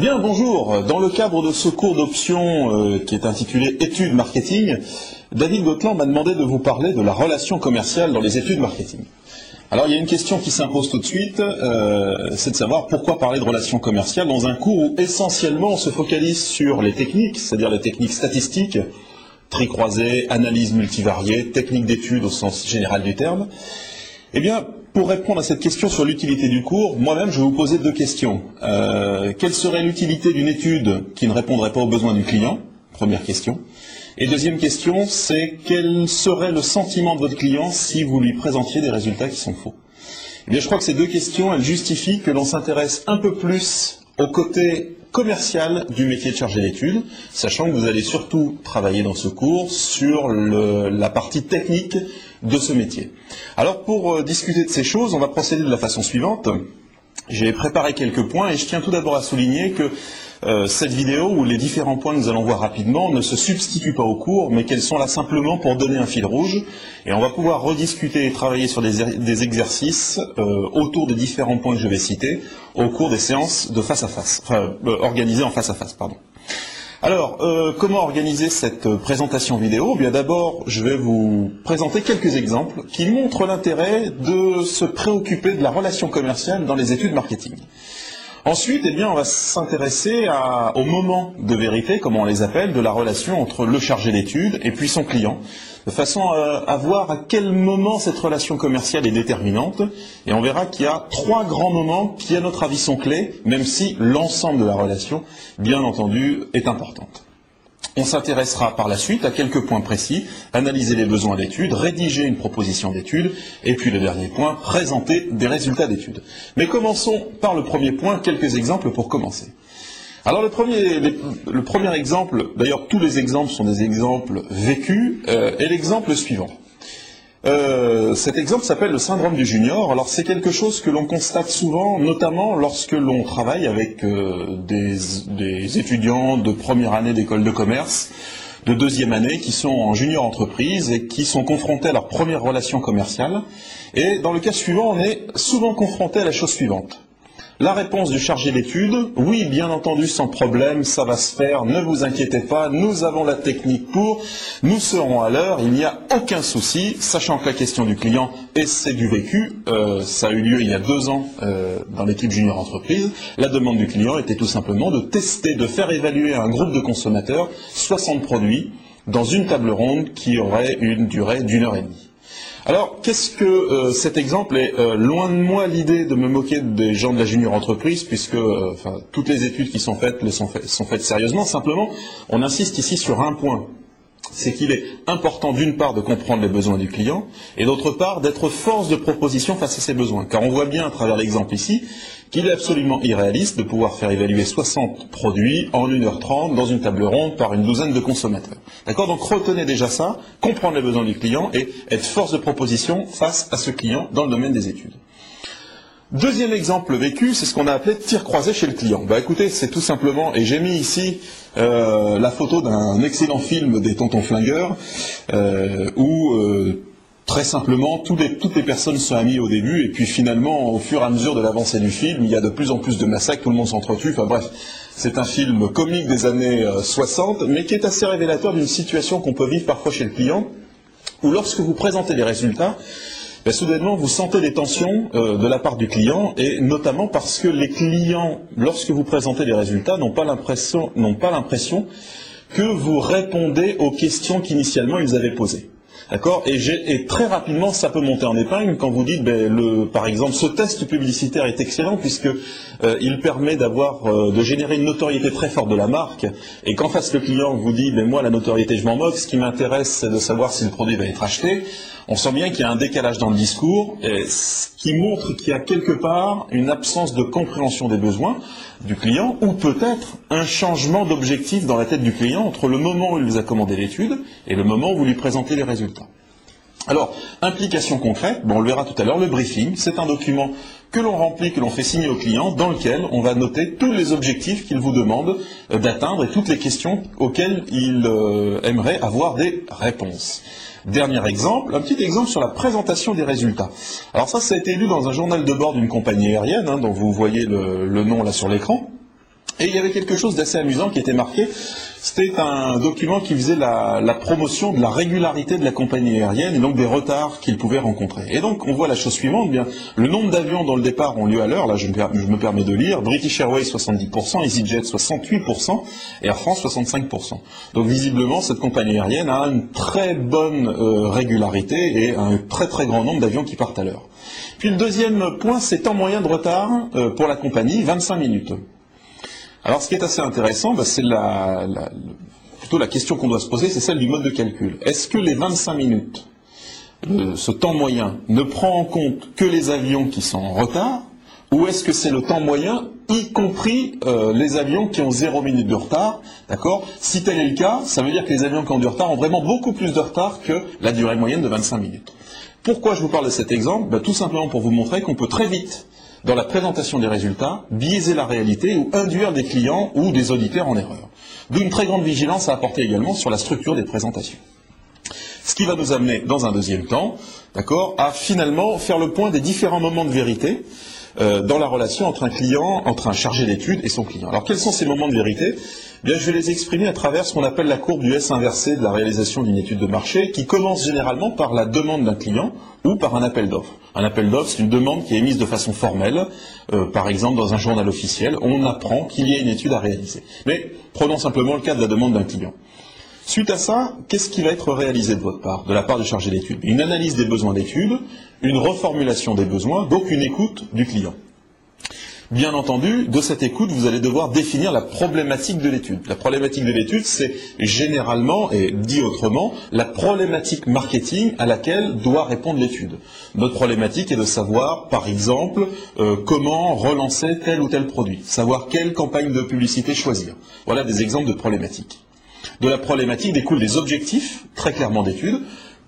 Bien, bonjour. Dans le cadre de ce cours d'option euh, qui est intitulé Études marketing, David Gotland m'a demandé de vous parler de la relation commerciale dans les études marketing. Alors il y a une question qui s'impose tout de suite, euh, c'est de savoir pourquoi parler de relations commerciales dans un cours où essentiellement on se focalise sur les techniques, c'est-à-dire les techniques statistiques, tri croisé, analyse multivariée, technique d'études au sens général du terme. Eh bien, pour répondre à cette question sur l'utilité du cours, moi-même, je vais vous poser deux questions. Euh, quelle serait l'utilité d'une étude qui ne répondrait pas aux besoins du client? Première question. Et deuxième question, c'est quel serait le sentiment de votre client si vous lui présentiez des résultats qui sont faux? Eh bien, je crois que ces deux questions, elles justifient que l'on s'intéresse un peu plus au côté commercial du métier de chargé d'études, sachant que vous allez surtout travailler dans ce cours sur la partie technique de ce métier. Alors pour euh, discuter de ces choses, on va procéder de la façon suivante. J'ai préparé quelques points et je tiens tout d'abord à souligner que euh, cette vidéo, où les différents points que nous allons voir rapidement, ne se substituent pas au cours, mais qu'elles sont là simplement pour donner un fil rouge. Et on va pouvoir rediscuter et travailler sur des, exercices euh, autour des différents points que je vais citer au cours des séances de face à face, enfin organisées en face à face. Alors, euh, comment organiser cette euh, présentation vidéo? Eh Bien d'abord, je vais vous présenter quelques exemples qui montrent l'intérêt de se préoccuper de la relation commerciale dans les études marketing. Ensuite, eh on va s'intéresser au moment de vérité, comme on les appelle, de la relation entre le chargé d'études et puis son client, de façon à, voir à quel moment cette relation commerciale est déterminante. Et on verra qu'il y a trois grands moments qui, à notre avis, sont clés, même si l'ensemble de la relation, bien entendu, est importante. On s'intéressera par la suite à quelques points précis, analyser les besoins d'études, rédiger une proposition d'étude, et puis le dernier point, présenter des résultats d'études. Mais commençons par le premier point, quelques exemples pour commencer. Alors le premier, le premier exemple, d'ailleurs tous les exemples sont des exemples vécus, euh, est l'exemple suivant. Euh, cet exemple s'appelle le syndrome du junior. Alors c'est quelque chose que l'on constate souvent, notamment lorsque l'on travaille avec euh, des, étudiants de première année d'école de commerce, de deuxième année, qui sont en junior entreprise et qui sont confrontés à leur première relation commerciale. Et dans le cas suivant, on est souvent confronté à la chose suivante. La réponse du chargé d'études, oui, bien entendu, sans problème, ça va se faire, ne vous inquiétez pas, nous avons la technique pour, nous serons à l'heure, il n'y a aucun souci, sachant que la question du client, et c'est du vécu, euh, ça a eu lieu il y a deux ans euh, dans l'équipe junior entreprise, la demande du client était tout simplement de tester, de faire évaluer à un groupe de consommateurs 60 produits dans une table ronde qui aurait une durée d'une heure et demie. Alors, qu'est-ce que euh, cet exemple est euh, loin de moi l'idée de me moquer des gens de la junior entreprise, puisque euh, toutes les études qui sont faites sont, sont faites sérieusement. Simplement, on insiste ici sur un point c'est qu'il est important d'une part de comprendre les besoins du client et d'autre part d'être force de proposition face à ses besoins. Car on voit bien à travers l'exemple ici qu'il est absolument irréaliste de pouvoir faire évaluer 60 produits en 1h30 dans une table ronde par une douzaine de consommateurs. D'accord? Donc retenez déjà ça, comprendre les besoins du client et être force de proposition face à ce client dans le domaine des études. Deuxième exemple vécu, c'est ce qu'on a appelé tir croisé chez le client. Bah écoutez, c'est tout simplement, et j'ai mis ici euh, la photo d'un excellent film des tontons flingueurs, euh, où euh, très simplement toutes les personnes sont amies au début, et puis finalement, au fur et à mesure de l'avancée du film, il y a de plus en plus de massacres, tout le monde s'entretue, enfin bref, c'est un film comique des années 60, mais qui est assez révélateur d'une situation qu'on peut vivre parfois chez le client, où lorsque vous présentez les résultats, soudainement vous sentez des tensions euh, de la part du client, et notamment parce que les clients, lorsque vous présentez les résultats, n'ont pas l'impression, que vous répondez aux questions qu'initialement ils avaient posées. D'accord? Et, très rapidement, ça peut monter en épingle quand vous dites, ben, par exemple, ce test publicitaire est excellent puisque euh, il permet euh, de générer une notoriété très forte de la marque. Et qu'en face le client vous dit, ben, moi la notoriété je m'en moque, ce qui m'intéresse c'est de savoir si le produit va être acheté on sent bien qu'il y a un décalage dans le discours, ce qui montre qu'il y a quelque part une absence de compréhension des besoins du client, ou peut-être un changement d'objectif dans la tête du client entre le moment où il vous a commandé l'étude et le moment où vous lui présentez les résultats. Alors, implication concrète, bon, on le verra tout à l'heure, le briefing, c'est un document que l'on remplit, que l'on fait signer au client, dans lequel on va noter tous les objectifs qu'il vous demande euh, d'atteindre et toutes les questions auxquelles il euh, aimerait avoir des réponses. Dernier exemple, un petit exemple sur la présentation des résultats. Alors ça, ça a été lu dans un journal de bord d'une compagnie aérienne, hein, dont vous voyez le, nom là sur l'écran. Et il y avait quelque chose d'assez amusant qui était marqué. C'était un document qui faisait la, promotion de la régularité de la compagnie aérienne et donc des retards qu'il pouvait rencontrer. Et donc on voit la chose suivante, eh le nombre d'avions dont le départ ont lieu à l'heure, là je me, permets de lire, British Airways 70%, EasyJet 68%, Air France 65%. Donc visiblement cette compagnie aérienne a une très bonne euh, régularité et un très très grand nombre d'avions qui partent à l'heure. Puis le deuxième point, c'est temps moyen de retard euh, pour la compagnie, 25 minutes. Alors, ce qui est assez intéressant, bah, c'est plutôt la question qu'on doit se poser, c'est celle du mode de calcul. Est-ce que les 25 minutes, ce temps moyen, ne prend en compte que les avions qui sont en retard, ou est-ce que c'est le temps moyen, y compris euh, les avions qui ont 0 minutes de retard D'accord? Si tel est le cas, ça veut dire que les avions qui ont du retard ont vraiment beaucoup plus de retard que la durée moyenne de 25 minutes. Pourquoi je vous parle de cet exemple? Bah, Tout simplement pour vous montrer qu'on peut très vite dans la présentation des résultats, biaiser la réalité ou induire des clients ou des auditeurs en erreur. D'où une très grande vigilance à apporter également sur la structure des présentations. Ce qui va nous amener, dans un deuxième temps, d'accord, à finalement faire le point des différents moments de vérité euh, dans la relation entre un client, entre un chargé d'études et son client. Alors quels sont ces moments de vérité? Bien, je vais les exprimer à travers ce qu'on appelle la courbe du S inversé de la réalisation d'une étude de marché, qui commence généralement par la demande d'un client ou par un appel d'offres. Un appel d'offres, c'est une demande qui est émise de façon formelle, euh, par exemple dans un journal officiel. On apprend qu'il y a une étude à réaliser. Mais prenons simplement le cas de la demande d'un client. Suite à ça, qu'est-ce qui va être réalisé de votre part, de la part du chargé d'études? Une analyse des besoins d'études, une reformulation des besoins, donc une écoute du client. Bien entendu, de cette écoute, vous allez devoir définir la problématique de l'étude. La problématique de l'étude, c'est généralement, et dit autrement, la problématique marketing à laquelle doit répondre l'étude. Notre problématique est de savoir, par exemple, euh, comment relancer tel ou tel produit, savoir quelle campagne de publicité choisir. Voilà des exemples de problématiques. De la problématique découlent des objectifs, très clairement d'étude,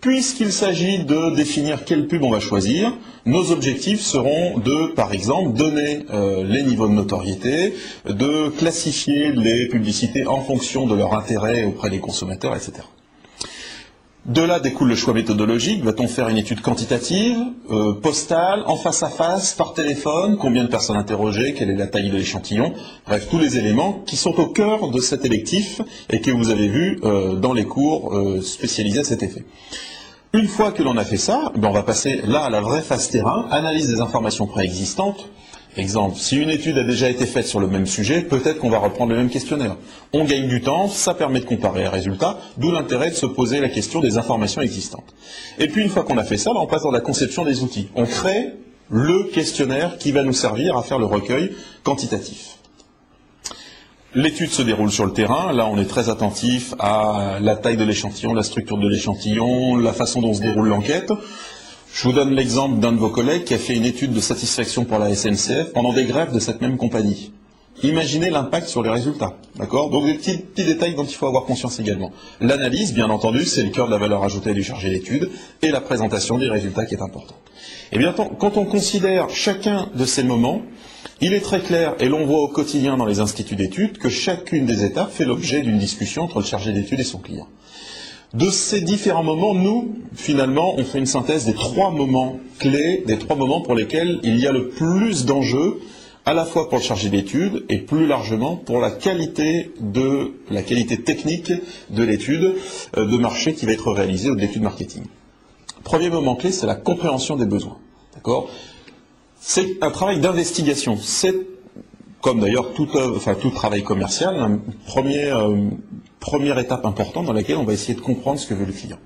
Puisqu'il s'agit de définir quelle pub on va choisir, nos objectifs seront de, par exemple, donner euh, les niveaux de notoriété, de classifier les publicités en fonction de leur intérêt auprès des consommateurs, etc. De là découle le choix méthodologique. Va-t-on faire une étude quantitative, euh, postale, en face à face, par téléphone? Combien de personnes interrogées? Quelle est la taille de l'échantillon? Bref, tous les éléments qui sont au cœur de cet électif et que vous avez vus euh, dans les cours spécialisés à cet effet. Une fois que l'on a fait ça, ben, on va passer là à la vraie phase terrain, analyse des informations préexistantes. Exemple, si une étude a déjà été faite sur le même sujet, peut-être qu'on va reprendre le même questionnaire. On gagne du temps, ça permet de comparer les résultats, d'où l'intérêt de se poser la question des informations existantes. Et puis une fois qu'on a fait ça, ben, on passe dans la conception des outils. On crée le questionnaire qui va nous servir à faire le recueil quantitatif. L'étude se déroule sur le terrain. Là, on est très attentif à la taille de l'échantillon, la structure de l'échantillon, la façon dont se déroule l'enquête. Je vous donne l'exemple d'un de vos collègues qui a fait une étude de satisfaction pour la SNCF pendant des grèves de cette même compagnie. Imaginez l'impact sur les résultats. D'accord? Donc des petits, détails dont il faut avoir conscience également. L'analyse, bien entendu, c'est le cœur de la valeur ajoutée du chargé d'étude et la présentation des résultats qui est importante. Et bien, quand on considère chacun de ces moments, il est très clair, et l'on voit au quotidien dans les instituts d'études, que chacune des étapes fait l'objet d'une discussion entre le chargé d'études et son client. De ces différents moments, nous, finalement, on fait une synthèse des trois moments clés, des trois moments pour lesquels il y a le plus d'enjeux, à la fois pour le chargé d'études et plus largement pour la qualité technique de l'étude euh, de marché qui va être réalisée ou de l'étude marketing. Premier moment clé, c'est la compréhension des besoins. D'accord? C'est un travail d'investigation. C'est, comme d'ailleurs tout, enfin, tout travail commercial, une euh, première étape importante dans laquelle on va essayer de comprendre ce que veut le client.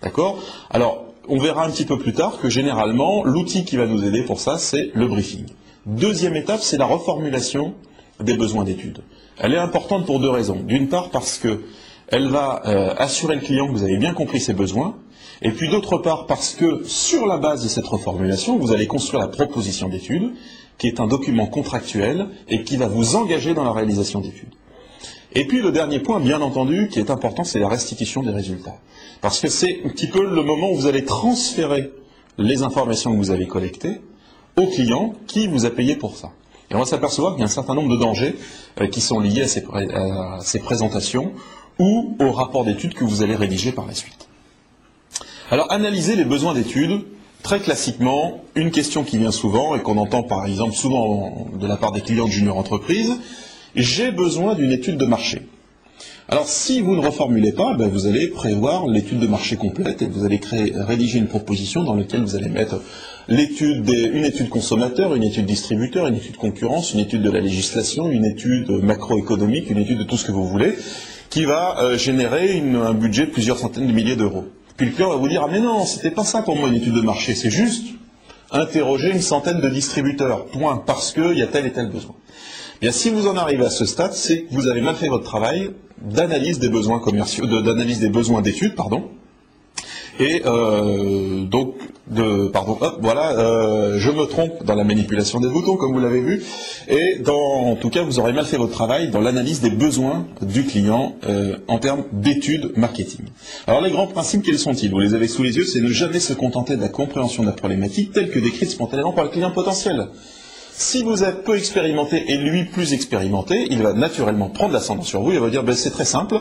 D'accord? Alors, on verra un petit peu plus tard que généralement, l'outil qui va nous aider pour ça, c'est le briefing. Deuxième étape, c'est la reformulation des besoins d'études. Elle est importante pour deux raisons. D'une part, parce qu'elle va euh, assurer le client que vous avez bien compris ses besoins, et puis d'autre part, parce que sur la base de cette reformulation, vous allez construire la proposition d'étude, qui est un document contractuel et qui va vous engager dans la réalisation d'études. Et puis le dernier point, bien entendu, qui est important, c'est la restitution des résultats. Parce que c'est un petit peu le moment où vous allez transférer les informations que vous avez collectées au client qui vous a payé pour ça. Et on va s'apercevoir qu'il y a un certain nombre de dangers euh, qui sont liés à ces présentations ou au rapport d'études que vous allez rédiger par la suite. Alors, analyser les besoins d'études, très classiquement, une question qui vient souvent et qu'on entend par exemple souvent de la part des clients de junior entreprise, j'ai besoin d'une étude de marché. Alors si vous ne reformulez pas, ben, vous allez prévoir l'étude de marché complète et vous allez rédiger une proposition dans laquelle vous allez mettre l'étude une étude consommateur, une étude distributeur, une étude concurrence, une étude de la législation, une étude macroéconomique, une étude de tout ce que vous voulez, qui va euh, générer un budget de plusieurs centaines de milliers d'euros. Le va vous dire ah mais non, c'était pas ça pour moi une étude de marché, c'est juste interroger une centaine de distributeurs, point, parce qu'il y a tel et tel besoin. Bien, si vous en arrivez à ce stade, c'est que vous avez mal fait votre travail d'analyse des besoins commerciaux, d'analyse des besoins d'études, pardon. Et euh, donc, pardon, hop, voilà, euh, je me trompe dans la manipulation des boutons, comme vous l'avez vu, et en tout cas, vous aurez mal fait votre travail dans l'analyse des besoins du client euh, en termes d'études marketing. Alors, les grands principes, quels sont-ils? Vous les avez sous les yeux, c'est ne jamais se contenter de la compréhension de la problématique telle que décrite spontanément par le client potentiel. Si vous êtes peu expérimenté et lui plus expérimenté, il va naturellement prendre l'ascendant sur vous. Il va dire ben, c'est très simple.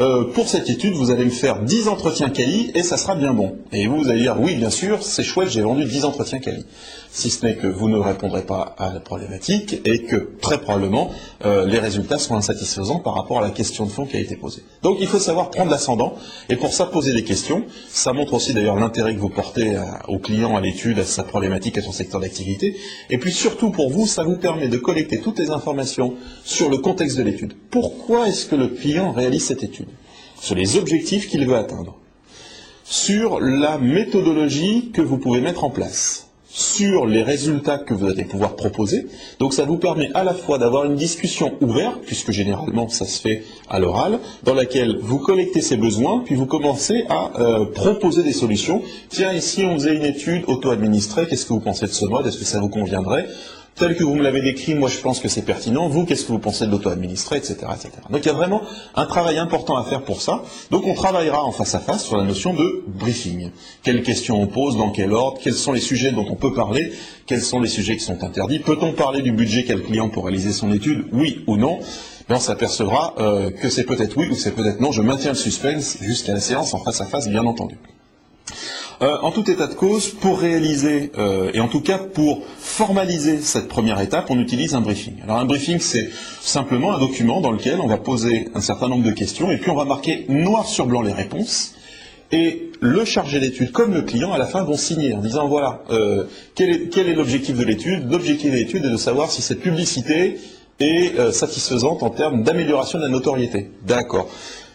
Euh, pour cette étude, vous allez me faire 10 entretiens quali et ça sera bien bon. Et vous, vous allez dire oui, bien sûr, c'est chouette, j'ai vendu 10 entretiens quali si ce n'est que vous ne répondrez pas à la problématique et que très probablement euh, les résultats sont insatisfaisants par rapport à la question de fond qui a été posée. Donc il faut savoir prendre l'ascendant et pour ça poser des questions. Ça montre aussi d'ailleurs l'intérêt que vous portez au client, à l'étude, à sa problématique, à son secteur d'activité. Et puis surtout pour vous, ça vous permet de collecter toutes les informations sur le contexte de l'étude. Pourquoi est-ce que le client réalise cette étude? Sur les objectifs qu'il veut atteindre sur la méthodologie que vous pouvez mettre en place sur les résultats que vous allez pouvoir proposer. Donc ça vous permet à la fois d'avoir une discussion ouverte, puisque généralement ça se fait à l'oral, dans laquelle vous collectez ces besoins, puis vous commencez à euh, proposer des solutions. Tiens, ici on faisait une étude auto-administrée, qu'est-ce que vous pensez de ce mode? Est-ce que ça vous conviendrait? Tel que vous me l'avez décrit, moi je pense que c'est pertinent. Vous, qu'est-ce que vous pensez de l'auto-administré, etc., etc. Donc il y a vraiment un travail important à faire pour ça. Donc on travaillera en face à face sur la notion de briefing. Quelles questions on pose, dans quel ordre, quels sont les sujets dont on peut parler, quels sont les sujets qui sont interdits. Peut-on parler du budget qu'a le client pour réaliser son étude, oui ou non? On s'apercevra euh, que c'est peut-être oui ou c'est peut-être non. Je maintiens le suspense jusqu'à la séance en face à face, bien entendu. Euh, en tout état de cause, pour réaliser, euh, et en tout cas pour formaliser cette première étape, on utilise un briefing. Alors un briefing, c'est simplement un document dans lequel on va poser un certain nombre de questions, et puis on va marquer noir sur blanc les réponses, et le chargé d'étude comme le client à la fin vont signer en disant voilà euh, quel est l'objectif de l'étude? L'objectif de l'étude est de savoir si cette publicité est satisfaisante en termes d'amélioration de la notoriété. D'accord.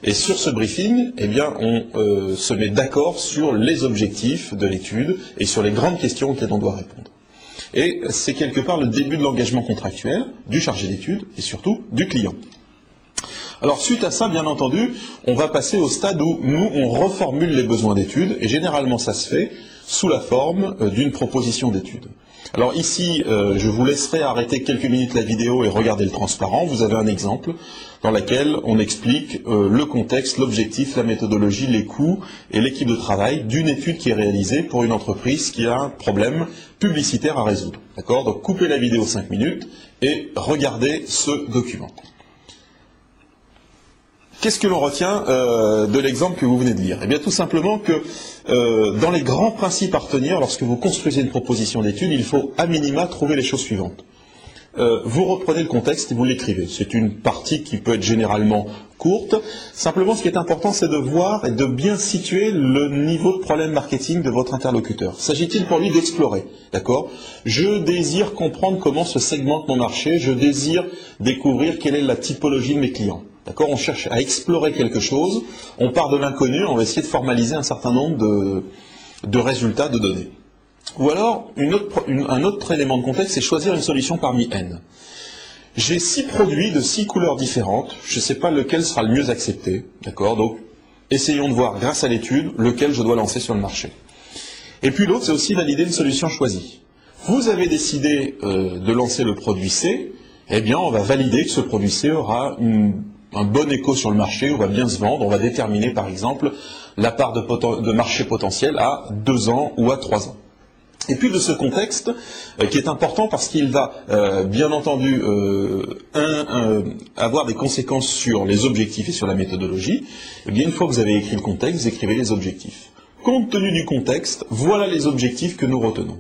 Et sur ce briefing, eh bien, on euh, se met d'accord sur les objectifs de l'étude et sur les grandes questions auxquelles on doit répondre. Et c'est quelque part le début de l'engagement contractuel du chargé d'études et surtout du client. Alors suite à ça, bien entendu, on va passer au stade où nous, on reformule les besoins d'études, et généralement ça se fait sous la forme euh, d'une proposition d'étude. Alors ici, euh, je vous laisserai arrêter quelques minutes la vidéo et regarder le transparent. Vous avez un exemple dans lequel on explique euh, le contexte, l'objectif, la méthodologie, les coûts et l'équipe de travail d'une étude qui est réalisée pour une entreprise qui a un problème publicitaire à résoudre. D'accord? Donc coupez la vidéo 5 minutes et regardez ce document. Qu'est-ce que l'on retient euh, de l'exemple que vous venez de lire? Eh bien tout simplement que euh, dans les grands principes à retenir, lorsque vous construisez une proposition d'étude, il faut à minima trouver les choses suivantes. Euh, vous reprenez le contexte et vous l'écrivez. C'est une partie qui peut être généralement courte. Simplement, ce qui est important, c'est de voir et de bien situer le niveau de problème marketing de votre interlocuteur. S'agit-il pour lui d'explorer D'accord? Je désire comprendre comment se segmente mon marché. Je désire découvrir quelle est la typologie de mes clients. D'accord On cherche à explorer quelque chose, on part de l'inconnu, on va essayer de formaliser un certain nombre de, résultats, de données. Ou alors, un autre élément de contexte, c'est choisir une solution parmi N. J'ai six produits de six couleurs différentes, je ne sais pas lequel sera le mieux accepté, d'accord Donc, essayons de voir, grâce à l'étude, lequel je dois lancer sur le marché. Et puis l'autre, c'est aussi valider une solution choisie. Vous avez décidé euh, de lancer le produit C, eh bien, on va valider que ce produit C aura une un bon écho sur le marché, on va bien se vendre, on va déterminer par exemple la part de, marché potentiel à deux ans ou à trois ans. Et puis de ce contexte, euh, qui est important parce qu'il va euh, bien entendu euh, avoir des conséquences sur les objectifs et sur la méthodologie, eh bien une fois que vous avez écrit le contexte, vous écrivez les objectifs. Compte tenu du contexte, voilà les objectifs que nous retenons.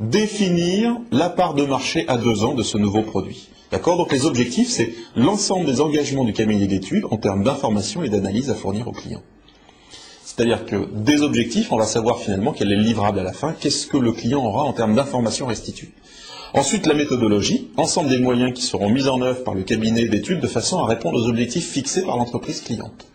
Définir la part de marché à deux ans de ce nouveau produit. D'accord Donc les objectifs, c'est l'ensemble des engagements du cabinet d'études en termes d'information et d'analyse à fournir aux clients. C'est-à-dire que des objectifs, on va savoir finalement quel est le livrable à la fin, qu'est-ce que le client aura en termes d'informations restituées. Ensuite, la méthodologie, ensemble des moyens qui seront mis en œuvre par le cabinet d'études de façon à répondre aux objectifs fixés par l'entreprise cliente.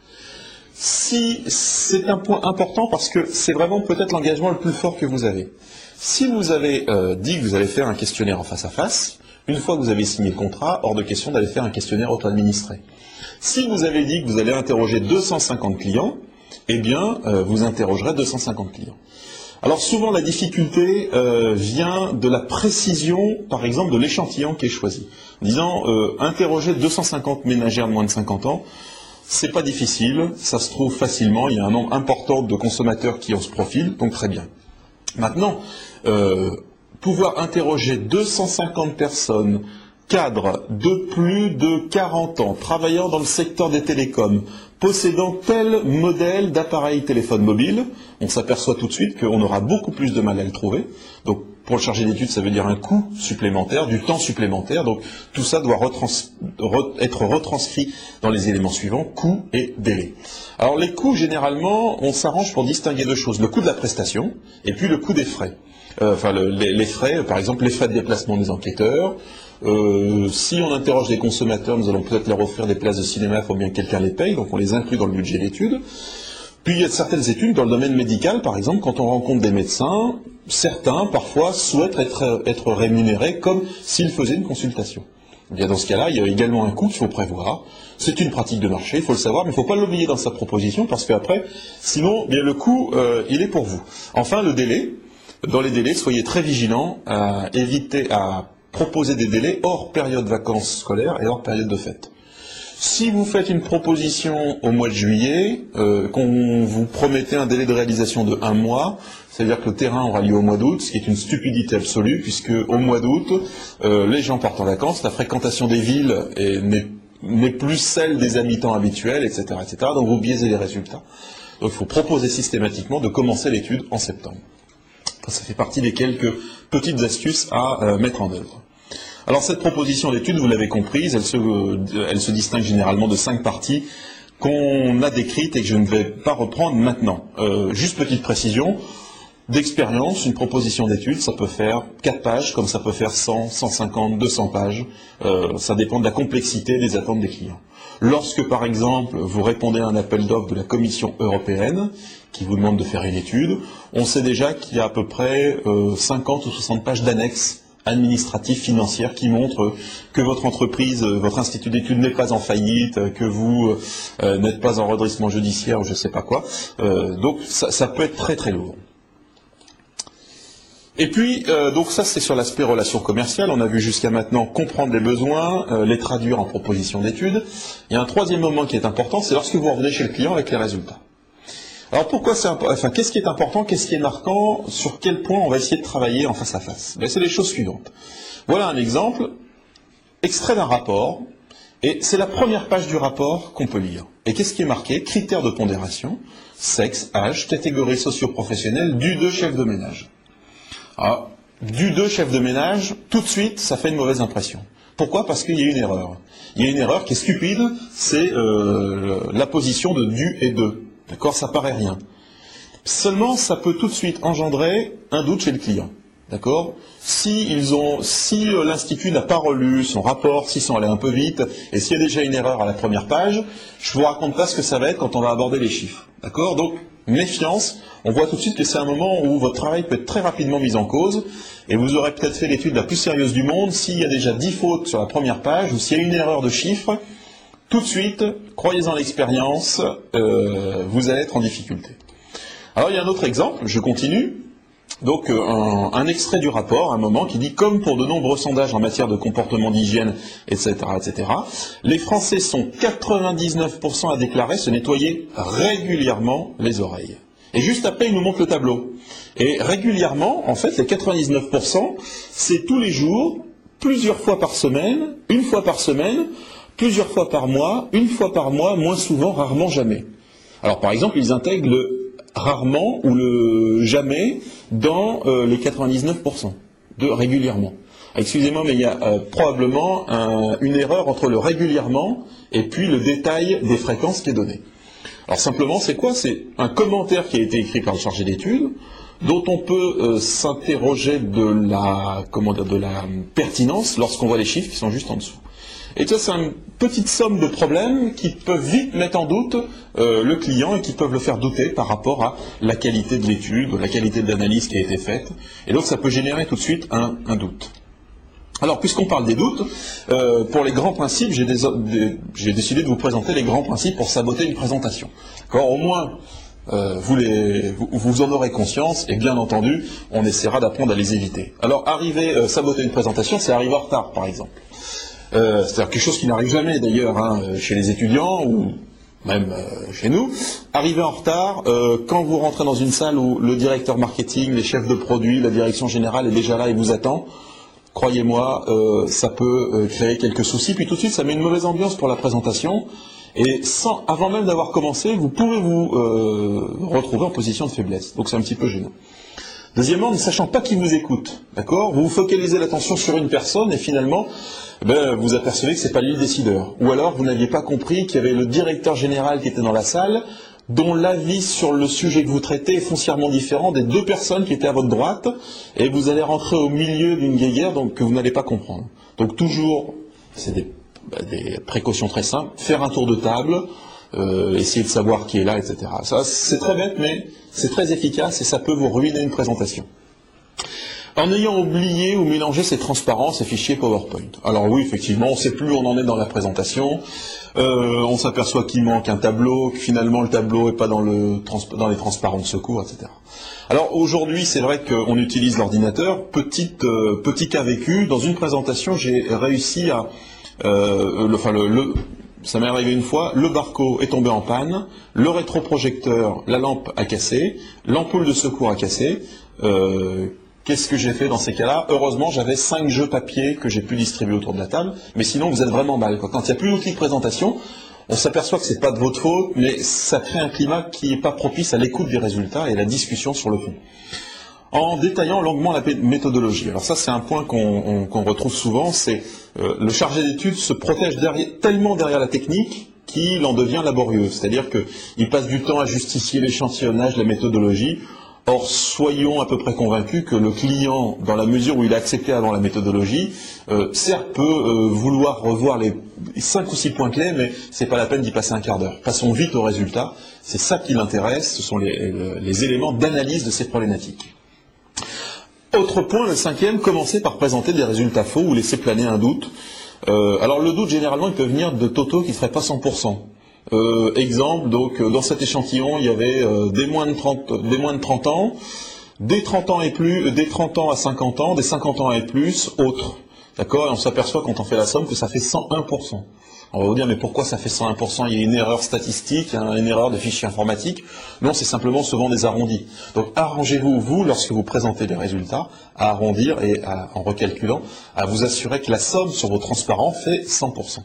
Si c'est un point important parce que c'est vraiment peut-être l'engagement le plus fort que vous avez. Si vous avez euh, dit que vous allez faire un questionnaire en face à face, une fois que vous avez signé le contrat, hors de question d'aller faire un questionnaire auto-administré. Si vous avez dit que vous allez interroger 250 clients, eh bien, euh, vous interrogerez 250 clients. Alors souvent, la difficulté euh, vient de la précision, par exemple, de l'échantillon qui est choisi. En disant, euh, interroger 250 ménagères de moins de 50 ans, c'est pas difficile, ça se trouve facilement, il y a un nombre important de consommateurs qui ont ce profil, donc très bien. Maintenant, pouvoir interroger 250 personnes cadres de plus de 40 ans, travaillant dans le secteur des télécoms, possédant tel modèle d'appareil téléphone mobile, on s'aperçoit tout de suite qu'on aura beaucoup plus de mal à le trouver. Donc pour le chargé d'études, ça veut dire un coût supplémentaire, du temps supplémentaire. Donc tout ça doit être retranscrit dans les éléments suivants, coût et délai. Alors les coûts, généralement, on s'arrange pour distinguer deux choses. Le coût de la prestation et puis le coût des frais. Euh, enfin, les, frais, par exemple, les frais de déplacement des enquêteurs, euh, si on interroge des consommateurs, nous allons peut-être leur offrir des places de cinéma, il faut bien que quelqu'un les paye, donc on les inclut dans le budget d'études. Puis il y a certaines études dans le domaine médical, par exemple, quand on rencontre des médecins, certains parfois souhaitent être, rémunérés comme s'ils faisaient une consultation. Bien dans ce cas-là, il y a également un coût qu'il faut prévoir. C'est une pratique de marché, il faut le savoir, mais il ne faut pas l'oublier dans sa proposition parce qu'après, sinon, bien le coût, euh, il est pour vous. Enfin, le délai. Dans les délais, soyez très vigilants à éviter à proposer des délais hors période de vacances scolaires et hors période de fête. Si vous faites une proposition au mois de juillet, euh, qu'on vous promettez un délai de réalisation de un mois, c'est-à-dire que le terrain aura lieu au mois d'août, ce qui est une stupidité absolue, puisque au mois d'août, euh, les gens partent en vacances, la fréquentation des villes n'est plus celle des habitants habituels, etc., etc. Donc vous biaisez les résultats. Donc il faut proposer systématiquement de commencer l'étude en septembre. Ça fait partie des quelques petites astuces à euh, mettre en œuvre. Alors cette proposition d'étude, vous l'avez comprise, elle se, euh, elle se, distingue généralement de cinq parties qu'on a décrites et que je ne vais pas reprendre maintenant. Euh, juste petite précision, d'expérience, une proposition d'étude, ça peut faire 4 pages, comme ça peut faire 100, 150, 200 pages. ça dépend de la complexité des attentes des clients. Lorsque, par exemple, vous répondez à un appel d'offres de la Commission européenne, qui vous demande de faire une étude, on sait déjà qu'il y a à peu près 50 euh, ou 60 pages d'annexes administratives, financières, qui montrent que votre entreprise, euh, votre institut d'études n'est pas en faillite, que vous euh, n'êtes pas en redressement judiciaire ou je ne sais pas quoi. donc ça, peut être très très lourd. Et puis, donc ça c'est sur l'aspect relations commerciales. On a vu jusqu'à maintenant comprendre les besoins, les traduire en propositions d'études. Il y a un troisième moment qui est important, c'est lorsque vous revenez chez le client avec les résultats. Alors pourquoi c'est enfin qu'est-ce qui est important, qu'est-ce qui est marquant, sur quel point on va essayer de travailler en face à face? Ben, C'est les choses suivantes. Voilà un exemple, extrait d'un rapport, et c'est la première page du rapport qu'on peut lire. Et qu'est-ce qui est marqué? Critères de pondération, sexe, âge, catégorie socio-professionnelle, du deux chef de ménage. Alors, du deux chef de ménage, tout de suite, ça fait une mauvaise impression. Pourquoi? Parce qu'il y a une erreur. Il y a une erreur qui est stupide, c'est euh, la position de du et de. D'accord Ça paraît rien. Seulement, ça peut tout de suite engendrer un doute chez le client. D'accord? Si, ils ont, si euh, l'institut n'a pas relu son rapport, s'ils sont allés un peu vite, et s'il y a déjà une erreur à la première page, je vous raconte pas ce que ça va être quand on va aborder les chiffres. D'accord? Donc, méfiance. On voit tout de suite que c'est un moment où votre travail peut être très rapidement mis en cause, et vous aurez peut-être fait l'étude la plus sérieuse du monde s'il y a déjà 10 fautes sur la première page, ou s'il y a une erreur de chiffre, tout de suite, croyez en l'expérience, euh, vous allez être en difficulté. Alors il y a un autre exemple, je continue. Donc euh, un, extrait du rapport, un moment qui dit comme pour de nombreux sondages en matière de comportement d'hygiène, etc., etc. Les Français sont 99% à déclarer se nettoyer régulièrement les oreilles. Et juste après, il nous montre le tableau. Et régulièrement, en fait, les 99%, c'est tous les jours, plusieurs fois par semaine, une fois par semaine, plusieurs fois par mois, une fois par mois, moins souvent, rarement, jamais. Alors par exemple, ils intègrent le rarement ou le jamais dans euh, les 99% de régulièrement. Excusez-moi, mais il y a euh, probablement une erreur entre le régulièrement et puis le détail des fréquences qui est donné. Alors simplement, c'est quoi? C'est un commentaire qui a été écrit par le chargé d'études, dont on peut euh, s'interroger de la, comment de la pertinence lorsqu'on voit les chiffres qui sont juste en dessous. Et ça, c'est une petite somme de problèmes qui peuvent vite mettre en doute euh, le client et qui peuvent le faire douter par rapport à la qualité de l'étude, la qualité de l'analyse qui a été faite. Et donc, ça peut générer tout de suite un, doute. Alors, puisqu'on parle des doutes, euh, pour les grands principes, j'ai décidé de vous présenter les grands principes pour saboter une présentation. Au moins, euh, vous, en aurez conscience et bien entendu, on essaiera d'apprendre à les éviter. Alors, arriver, saboter une présentation, c'est arriver en retard, par exemple. Euh, c'est-à-dire quelque chose qui n'arrive jamais d'ailleurs hein, chez les étudiants ou même euh, chez nous. Arriver en retard, euh, quand vous rentrez dans une salle où le directeur marketing, les chefs de produits, la direction générale est déjà là et vous attend, croyez-moi, ça peut créer quelques soucis. Puis tout de suite, ça met une mauvaise ambiance pour la présentation. Et sans, avant même d'avoir commencé, vous pouvez vous retrouver en position de faiblesse. Donc c'est un petit peu gênant. Deuxièmement, ne sachant pas qui vous écoute, d'accord Vous focalisez l'attention sur une personne et finalement, ben, vous apercevez que ce n'est pas lui le décideur. Ou alors, vous n'aviez pas compris qu'il y avait le directeur général qui était dans la salle, dont l'avis sur le sujet que vous traitez est foncièrement différent des deux personnes qui étaient à votre droite, et vous allez rentrer au milieu d'une guéguerre donc, que vous n'allez pas comprendre. Donc toujours, c'est des, ben, des, précautions très simples, faire un tour de table, euh, essayer de savoir qui est là, etc. Ça, c'est très bête, mais c'est très efficace et ça peut vous ruiner une présentation en ayant oublié ou mélangé ces transparents, ces fichiers PowerPoint. Alors oui, effectivement, on ne sait plus où on en est dans la présentation. Euh, on s'aperçoit qu'il manque un tableau, que finalement le tableau n'est pas dans, les transparents de secours, etc. Alors aujourd'hui, c'est vrai qu'on utilise l'ordinateur. Euh, petit cas vécu, dans une présentation, j'ai réussi à... Le, ça m'est arrivé une fois, le barco est tombé en panne, le rétroprojecteur, la lampe a cassé, l'ampoule de secours a cassé. Qu'est-ce que j'ai fait dans ces cas-là? Heureusement, j'avais cinq jeux papier que j'ai pu distribuer autour de la table, mais sinon vous êtes vraiment mal. Quand il n'y a plus d'outil de présentation, on s'aperçoit que ce n'est pas de votre faute, mais ça crée un climat qui n'est pas propice à l'écoute des résultats et à la discussion sur le fond. En détaillant longuement la méthodologie. Alors ça, c'est un point qu'on retrouve souvent, c'est euh, le chargé d'études se protège tellement derrière la technique qu'il en devient laborieux. C'est-à-dire qu'il passe du temps à justifier l'échantillonnage, la méthodologie, Or, soyons à peu près convaincus que le client, dans la mesure où il a accepté avant la méthodologie, euh, certes peut euh, vouloir revoir les cinq ou six points clés, mais ce n'est pas la peine d'y passer un quart d'heure. Passons vite au résultat. C'est ça qui l'intéresse, ce sont les, éléments d'analyse de ces problématiques. Autre point, le cinquième, commencer par présenter des résultats faux ou laisser planer un doute. Euh, alors le doute, généralement, il peut venir de Toto qui ne ferait pas 100%. Euh, exemple, donc euh, dans cet échantillon, il y avait euh, des, moins de 30, des moins de 30 ans, des 30 ans et plus, des 30 ans à 50 ans, des 50 ans et plus, autres. D'accord Et on s'aperçoit quand on fait la somme que ça fait 101%. On va vous dire, mais pourquoi ça fait 101% Il y a une erreur statistique, hein, une erreur de fichier informatique. Non, c'est simplement souvent des arrondis. Donc arrangez-vous, vous, lorsque vous présentez les résultats, à arrondir et en recalculant, à vous assurer que la somme sur vos transparents fait 100%.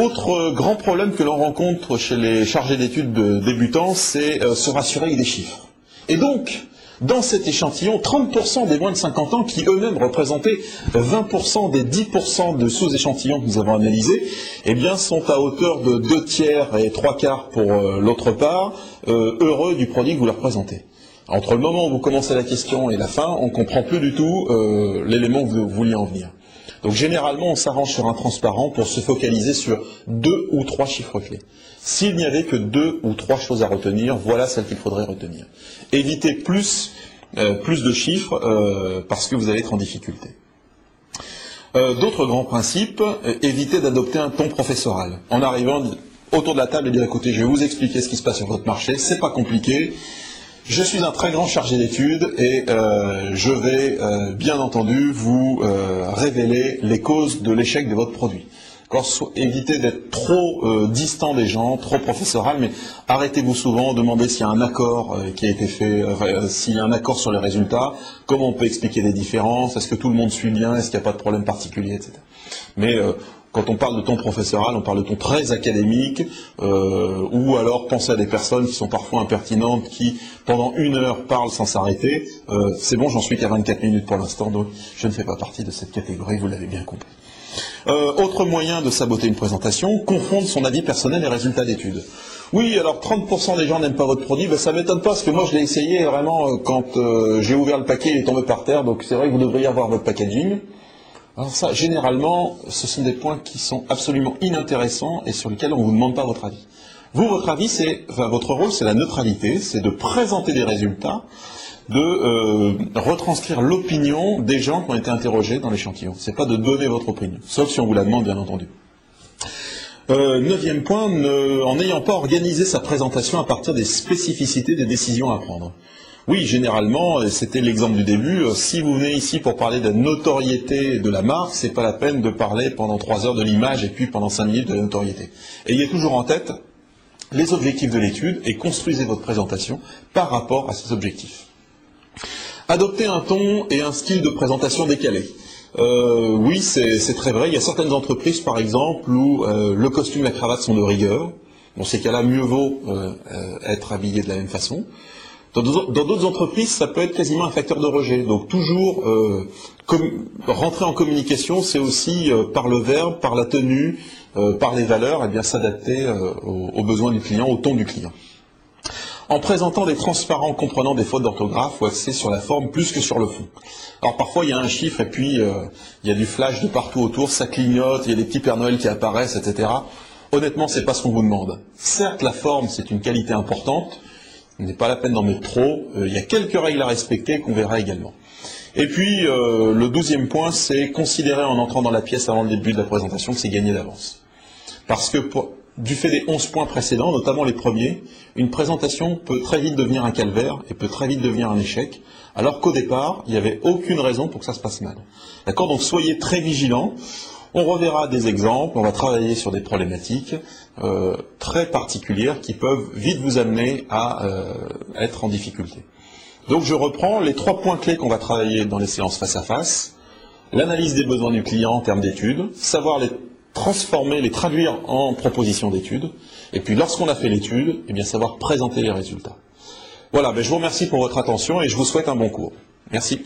Autre grand problème que l'on rencontre chez les chargés d'études de débutants, c'est euh, se rassurer avec des chiffres. Et donc, dans cet échantillon, 30% des moins de 50 ans, qui eux-mêmes représentaient 20% des 10% de sous-échantillons que nous avons analysés, eh bien, sont à hauteur de deux tiers et trois quarts pour euh, l'autre part, euh, heureux du produit que vous leur présentez. Entre le moment où vous commencez la question et la fin, on ne comprend plus du tout l'élément que vous vouliez en venir. Donc généralement, on s'arrange sur un transparent pour se focaliser sur deux ou trois chiffres clés. S'il n'y avait que deux ou trois choses à retenir, voilà celles qu'il faudrait retenir. Évitez plus, euh, de chiffres euh, parce que vous allez être en difficulté. Euh, d'autres grands principes, évitez d'adopter un ton professoral. En arrivant autour de la table et dire écoutez, je vais vous expliquer ce qui se passe sur votre marché, c'est pas compliqué. Je suis un très grand chargé d'études et euh, je vais euh, bien entendu vous euh, révéler les causes de l'échec de votre produit. évitez d'être trop distant des gens, trop professoral, mais arrêtez-vous souvent, demandez s'il y a un accord qui a été fait, s'il y a un accord sur les résultats, comment on peut expliquer les différences, est-ce que tout le monde suit bien, est-ce qu'il n'y a pas de problème particulier, etc. Mais Quand on parle de ton professoral, on parle de ton très académique, euh, ou alors penser à des personnes qui sont parfois impertinentes, qui pendant une heure parlent sans s'arrêter. Euh, c'est bon, j'en suis qu'à 24 minutes pour l'instant, donc je ne fais pas partie de cette catégorie, vous l'avez bien compris. Euh, autre moyen de saboter une présentation, confondre son avis personnel et résultats d'études. Oui, alors 30% des gens n'aiment pas votre produit, ben, ça m'étonne pas, parce que moi je l'ai essayé vraiment quand j'ai ouvert le paquet, il est tombé par terre, donc c'est vrai que vous devriez avoir votre packaging. Alors ça, généralement, ce sont des points qui sont absolument inintéressants et sur lesquels on ne vous demande pas votre avis. Vous, votre avis, c'est, votre rôle, c'est la neutralité, c'est de présenter des résultats, de euh, retranscrire l'opinion des gens qui ont été interrogés dans l'échantillon. C'est pas de donner votre opinion, sauf si on vous la demande, bien entendu. Euh, neuvième point, en n'ayant pas organisé sa présentation à partir des spécificités des décisions à prendre. Oui, généralement, c'était l'exemple du début. Euh, si vous venez ici pour parler de la notoriété de la marque, c'est pas la peine de parler pendant trois heures de l'image et puis pendant cinq minutes de la notoriété. Ayez toujours en tête les objectifs de l'étude et construisez votre présentation par rapport à ces objectifs. Adoptez un ton et un style de présentation décalé. Euh, oui, c'est très vrai. Il y a certaines entreprises, par exemple, où euh, le costume et la cravate sont de rigueur. Dans ces cas-là, mieux vaut être habillé de la même façon. Dans d'autres entreprises, ça peut être quasiment un facteur de rejet. Donc toujours euh, rentrer en communication, c'est aussi euh, par le verbe, par la tenue, euh, par les valeurs, et eh bien s'adapter aux, besoins du client, au ton du client. En présentant des transparents comprenant des fautes d'orthographe ou axés sur la forme plus que sur le fond. Alors parfois il y a un chiffre et puis il y a du flash de partout autour, ça clignote, il y a des petits Pères Noël qui apparaissent, etc. Honnêtement, c'est pas ce qu'on vous demande. Certes, la forme c'est une qualité importante, n'est pas la peine d'en mettre trop. Euh, il y a quelques règles à respecter qu'on verra également. Et puis, euh, le douzième point, c'est considérer en entrant dans la pièce avant le début de la présentation que c'est gagné d'avance. Parce que du fait des onze points précédents, notamment les premiers, une présentation peut très vite devenir un calvaire et peut très vite devenir un échec, alors qu'au départ, il n'y avait aucune raison pour que ça se passe mal. D'accord? Donc soyez très vigilants. On reverra des exemples, on va travailler sur des problématiques euh, très particulières qui peuvent vite vous amener à euh, être en difficulté. Donc je reprends les trois points clés qu'on va travailler dans les séances face à face. L'analyse des besoins du client en termes d'études, savoir les transformer, les traduire en propositions d'études, et puis lorsqu'on a fait l'étude, eh bien savoir présenter les résultats. Voilà, ben je vous remercie pour votre attention et je vous souhaite un bon cours. Merci.